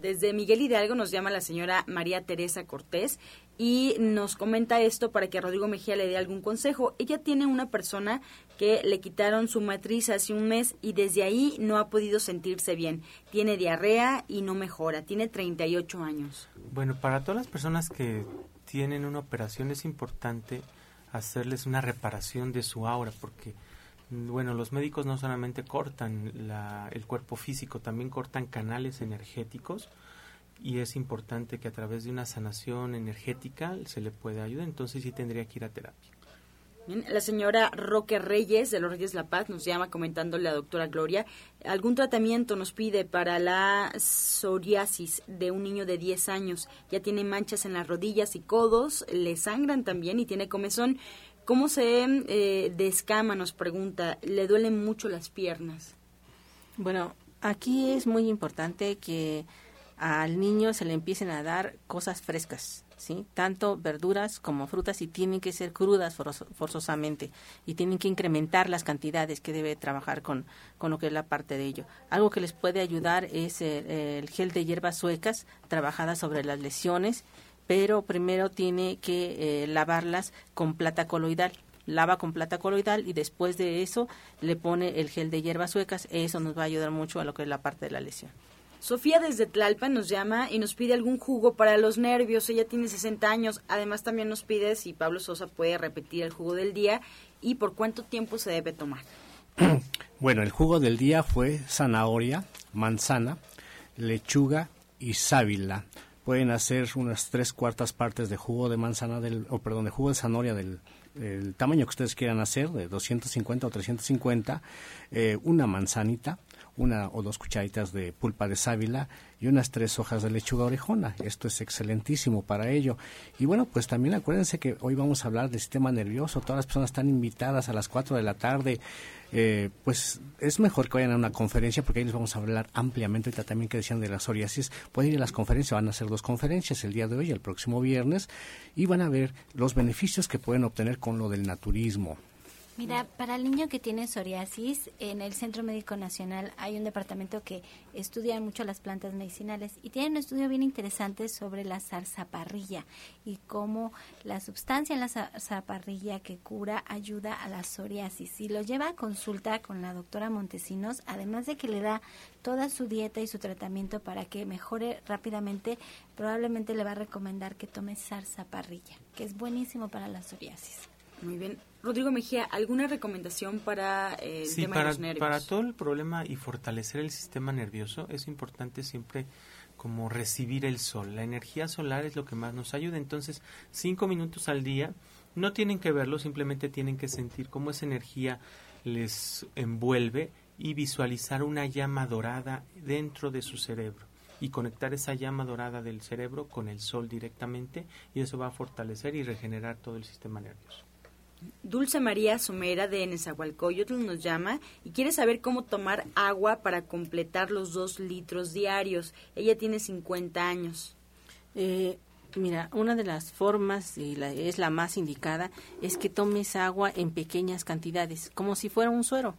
Desde Miguel Hidalgo nos llama la señora María Teresa Cortés y nos comenta esto para que Rodrigo Mejía le dé algún consejo. Ella tiene una persona que le quitaron su matriz hace un mes y desde ahí no ha podido sentirse bien. Tiene diarrea y no mejora. Tiene 38 años. Bueno, para todas las personas que tienen una operación es importante hacerles una reparación de su aura porque bueno, los médicos no solamente cortan el cuerpo físico, también cortan canales energéticos y es importante que a través de una sanación energética se le pueda ayudar, entonces sí tendría que ir a terapia. La señora Roque Reyes de los Reyes La Paz nos llama comentándole a la doctora Gloria, algún tratamiento nos pide para la psoriasis de un niño de 10 años, ya tiene manchas en las rodillas y codos, le sangran también y tiene comezón. ¿Cómo se eh, descama? Nos pregunta. Le duelen mucho las piernas. Bueno, aquí es muy importante que al niño se le empiecen a dar cosas frescas, ¿sí? Tanto verduras como frutas y tienen que ser crudas forzosamente y tienen que incrementar las cantidades que debe trabajar con, con lo que es la parte de ello. Algo que les puede ayudar es el gel de hierbas suecas trabajadas sobre las lesiones pero primero tiene que eh, lavarlas con plata coloidal. Lava con plata coloidal y después de eso le pone el gel de hierbas suecas. Eso nos va a ayudar mucho a lo que es la parte de la lesión. Sofía desde Tlalpan nos llama y nos pide algún jugo para los nervios. Ella tiene 60 años. Además también nos pide si Pablo Sosa puede repetir el jugo del día y por cuánto tiempo se debe tomar. [clears throat] Bueno, el jugo del día fue zanahoria, manzana, lechuga y sábila pueden hacer unas tres cuartas partes de jugo de manzana del, o perdón, de jugo de zanahoria del, tamaño que ustedes quieran hacer, de 250 o 350, eh, una manzanita, una o dos cucharitas de pulpa de sábila y unas tres hojas de lechuga orejona. Esto es excelentísimo para ello. Y bueno, pues también acuérdense que hoy vamos a hablar del sistema nervioso. Todas las personas están invitadas a las 4 de la tarde eh, pues es mejor que vayan a una conferencia porque ahí les vamos a hablar ampliamente. Ahorita también que decían de la psoriasis, pueden ir a las conferencias, van a hacer dos conferencias el día de hoy el próximo viernes y van a ver los beneficios que pueden obtener con lo del naturismo. Mira, para el niño que tiene psoriasis, en el Centro Médico Nacional hay un departamento que estudia mucho las plantas medicinales y tiene un estudio bien interesante sobre la zarzaparrilla y cómo la sustancia en la zarzaparrilla que cura ayuda a la psoriasis. Y lo lleva a consulta con la doctora Montesinos, además de que le da toda su dieta y su tratamiento para que mejore rápidamente, probablemente le va a recomendar que tome zarzaparrilla, que es buenísimo para la psoriasis. Muy bien. Rodrigo Mejía, ¿alguna recomendación para eh, el tema para, de los nervios? para todo el problema y fortalecer el sistema nervioso es importante siempre como recibir el sol. La energía solar es lo que más nos ayuda. Entonces, cinco minutos al día, no tienen que verlo, simplemente tienen que sentir cómo esa energía les envuelve y visualizar una llama dorada dentro de su cerebro y conectar esa llama dorada del cerebro con el sol directamente y eso va a fortalecer y regenerar todo el sistema nervioso. Dulce María Somera de Nezahualcóyotl nos llama y quiere saber cómo tomar agua para completar los dos litros diarios. Ella tiene 50 años. Eh, mira, una de las formas, y la, es la más indicada, es que tomes agua en pequeñas cantidades, como si fuera un suero.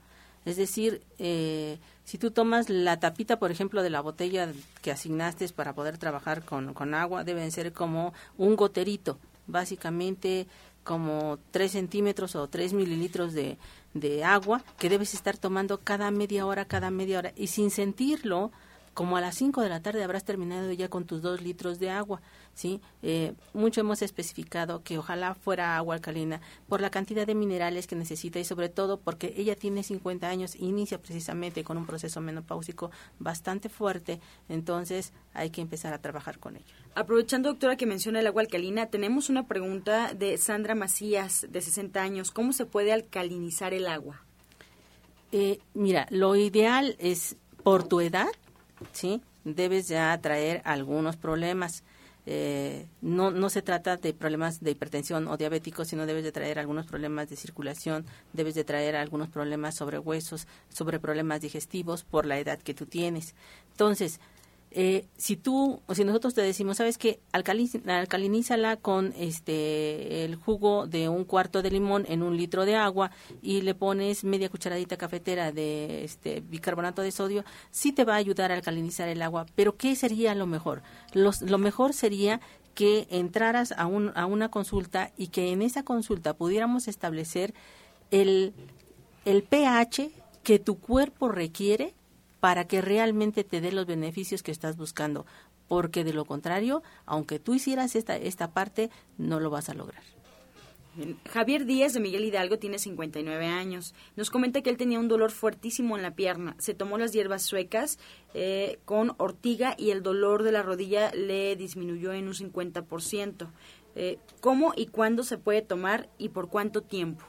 Es decir, eh, si tú tomas la tapita, por ejemplo, de la botella que asignaste para poder trabajar con, con agua, deben ser como un goterito. Básicamente como 3 centímetros o 3 mililitros de, de agua que debes estar tomando cada media hora, cada media hora. Y sin sentirlo, como a las 5 de la tarde habrás terminado ya con tus 2 litros de agua. ¿sí? Eh, mucho hemos especificado que ojalá fuera agua alcalina por la cantidad de minerales que necesita y sobre todo porque ella tiene 50 años e inicia precisamente con un proceso menopáusico bastante fuerte, entonces hay que empezar a trabajar con ella. Aprovechando, doctora, que menciona el agua alcalina, tenemos una pregunta de Sandra Macías, de 60 años. ¿Cómo se puede alcalinizar el agua? Eh, mira, lo ideal es por tu edad, ¿sí? Debes ya traer algunos problemas. Eh, no, no se trata de problemas de hipertensión o diabéticos, sino debes de traer algunos problemas de circulación, debes de traer algunos problemas sobre huesos, sobre problemas digestivos por la edad que tú tienes. Entonces, eh, si tú o si nosotros te decimos sabes que alcalinízala con este el jugo de un cuarto de limón en un litro de agua y le pones media cucharadita cafetera de este bicarbonato de sodio sí te va a ayudar a alcalinizar el agua. Pero qué sería lo mejor lo mejor sería que entraras a, un, a una consulta y que en esa consulta pudiéramos establecer el, el pH que tu cuerpo requiere para que realmente te dé los beneficios que estás buscando, porque de lo contrario, aunque tú hicieras esta, esta parte, no lo vas a lograr. Javier Díaz de Miguel Hidalgo tiene 59 años. Nos comenta que él tenía un dolor fuertísimo en la pierna. Se tomó las hierbas suecas eh, con ortiga y el dolor de la rodilla le disminuyó en un 50%. Eh, ¿Cómo y cuándo se puede tomar y por cuánto tiempo?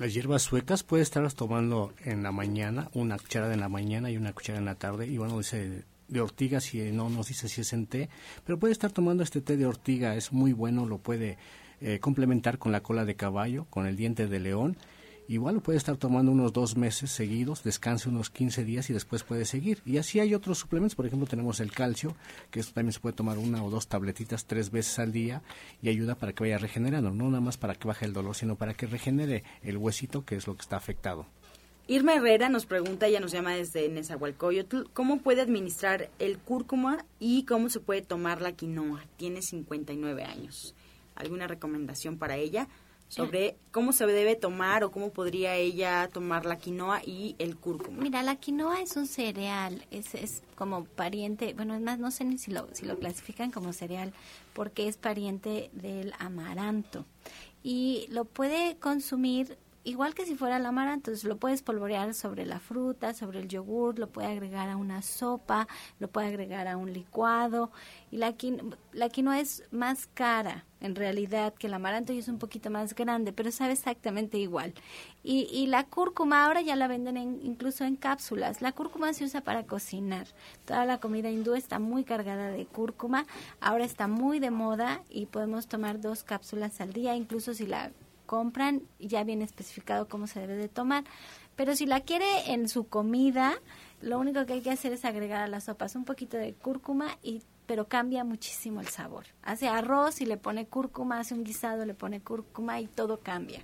Las hierbas suecas puede estarlas tomando en la mañana, una cucharada en la mañana y una cucharada en la tarde. Y bueno, dice de ortiga, si no nos dice si es en té, pero puede estar tomando este té de ortiga, es muy bueno, lo puede eh, complementar con la cola de caballo, con el diente de león. Igual lo puede estar tomando unos dos meses seguidos, descanse unos 15 días y después puede seguir. Y así hay otros suplementos, por ejemplo tenemos el calcio, que esto también se puede tomar una o dos tabletitas tres veces al día y ayuda para que vaya regenerando, no nada más para que baje el dolor, sino para que regenere el huesito, que es lo que está afectado. Irma Herrera nos pregunta, ella nos llama desde Nezahualcóyotl, ¿cómo puede administrar el cúrcuma y cómo se puede tomar la quinoa? Tiene 59 años. ¿Alguna recomendación para ella? Sobre cómo se debe tomar o cómo podría ella tomar la quinoa y el cúrcuma. Mira, la quinoa es un cereal, es, es como pariente, bueno, es más, no sé ni si lo, si lo clasifican como cereal, porque es pariente del amaranto. Y lo puede consumir igual que si fuera el amaranto, entonces lo puedes polvorear sobre la fruta, sobre el yogur, lo puede agregar a una sopa, lo puede agregar a un licuado. Y la, la quinoa es más cara, en realidad, que el amaranto es un poquito más grande, pero sabe exactamente igual. Y, y la cúrcuma ahora ya la venden incluso en cápsulas. La cúrcuma se usa para cocinar. Toda la comida hindú está muy cargada de cúrcuma. Ahora está muy de moda y podemos tomar dos cápsulas al día, incluso si la compran, ya viene especificado cómo se debe de tomar. Pero si la quiere en su comida, lo único que hay que hacer es agregar a las sopas un poquito de cúrcuma y pero cambia muchísimo el sabor. Hace arroz y le pone cúrcuma, hace un guisado, le pone cúrcuma y todo cambia.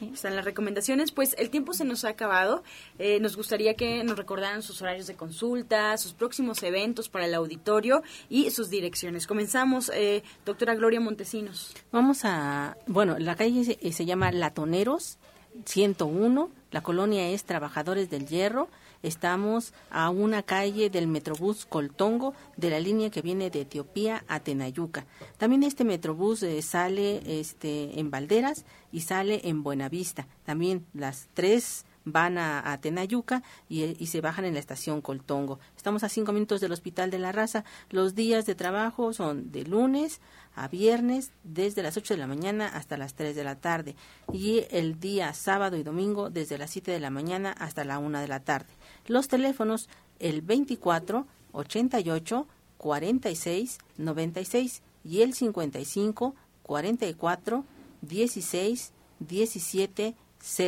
Están las recomendaciones. Pues el tiempo se nos ha acabado. Eh, nos gustaría que nos recordaran sus horarios de consulta, sus próximos eventos para el auditorio y sus direcciones. Comenzamos, eh, doctora Gloria Montesinos. Vamos a, bueno, la calle se, se llama Latoneros 101, la colonia es Trabajadores del Hierro Estamos a una calle del Metrobús Coltongo de la línea que viene de Etiopía a Tenayuca. También este Metrobús eh, sale este, en Valderas y sale en Buenavista. También las tres van a, Tenayuca y, se bajan en la estación Coltongo. Estamos a cinco minutos del Hospital de la Raza. Los días de trabajo son de lunes a viernes desde las 8 de la mañana hasta las 3 de la tarde y el día sábado y domingo desde las 7 de la mañana hasta la 1 de la tarde. Los teléfonos el 24 88 46 96 y el 55 44 16 17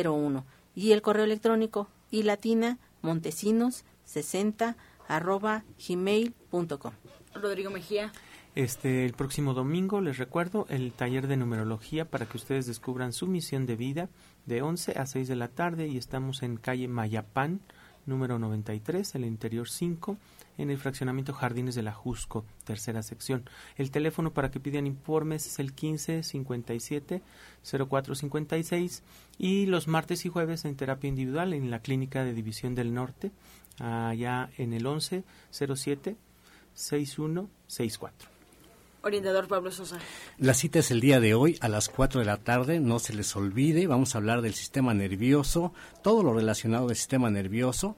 01 y el correo electrónico y latina montesinos 60 arroba gmail.com. Rodrigo Mejía. Este, el próximo domingo, les recuerdo, el taller de numerología para que ustedes descubran su misión de vida de 11 a 6 de la tarde y estamos en calle Mayapán, número 93, el interior 5, en el fraccionamiento Jardines de la Jusco, tercera sección. El teléfono para que pidan informes es el 15 57 04 56 y los martes y jueves en terapia individual en la Clínica de División del Norte, allá en el 11 07 61 64 orientador Pablo Sosa. La cita es el día de hoy a las 4 de la tarde, no se les olvide, vamos a hablar del sistema nervioso, todo lo relacionado al sistema nervioso.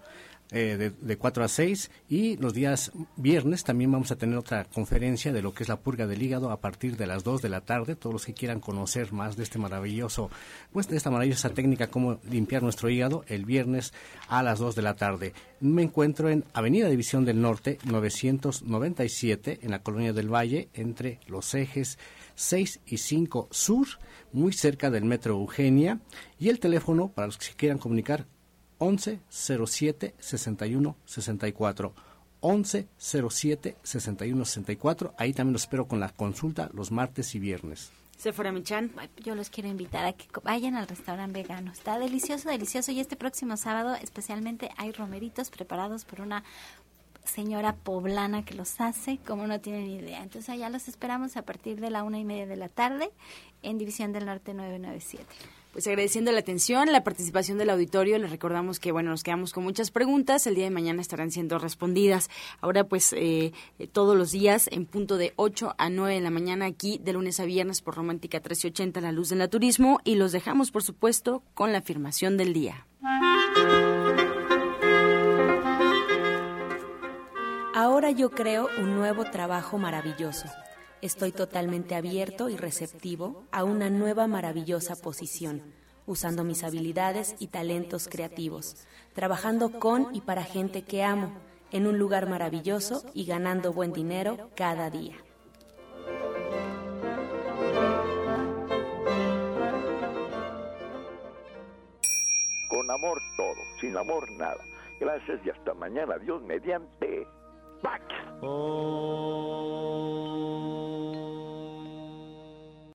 Eh, de, de, 4 a 6 y los días viernes también vamos a tener otra conferencia de lo que es la purga del hígado a partir de las 2 de la tarde. Todos los que quieran conocer más de este maravilloso, pues de esta maravillosa técnica cómo limpiar nuestro hígado el viernes a las 2 de la tarde. Me encuentro en Avenida División del Norte 997 en la Colonia del Valle entre los ejes 6 y 5 Sur, muy cerca del Metro Eugenia y el teléfono para los que quieran comunicar 11 07 61 64 11 07 61 64. Ahí también los espero con la consulta los martes y viernes. Sephora Michan. Yo los quiero invitar a que vayan al restaurante vegano. Está delicioso, delicioso. Y este próximo sábado especialmente hay romeritos preparados por una señora poblana que los hace, como no tienen idea. Entonces allá los esperamos a partir de la una y media de la tarde en División del Norte 997. Pues agradeciendo la atención, la participación del auditorio, les recordamos que bueno, nos quedamos con muchas preguntas, el día de mañana estarán siendo respondidas. Ahora pues eh, todos los días en punto de 8 a 9 de la mañana aquí de lunes a viernes por Romántica 1380 La Luz del Naturismo y los dejamos por supuesto con la afirmación del día. Ahora yo creo un nuevo trabajo maravilloso Estoy totalmente abierto y receptivo a una nueva maravillosa posición, usando mis habilidades y talentos creativos, trabajando con y para gente que amo, en un lugar maravilloso y ganando buen dinero cada día. Con amor todo, sin amor nada. Gracias y hasta mañana. Dios mediante. Pax. Oh.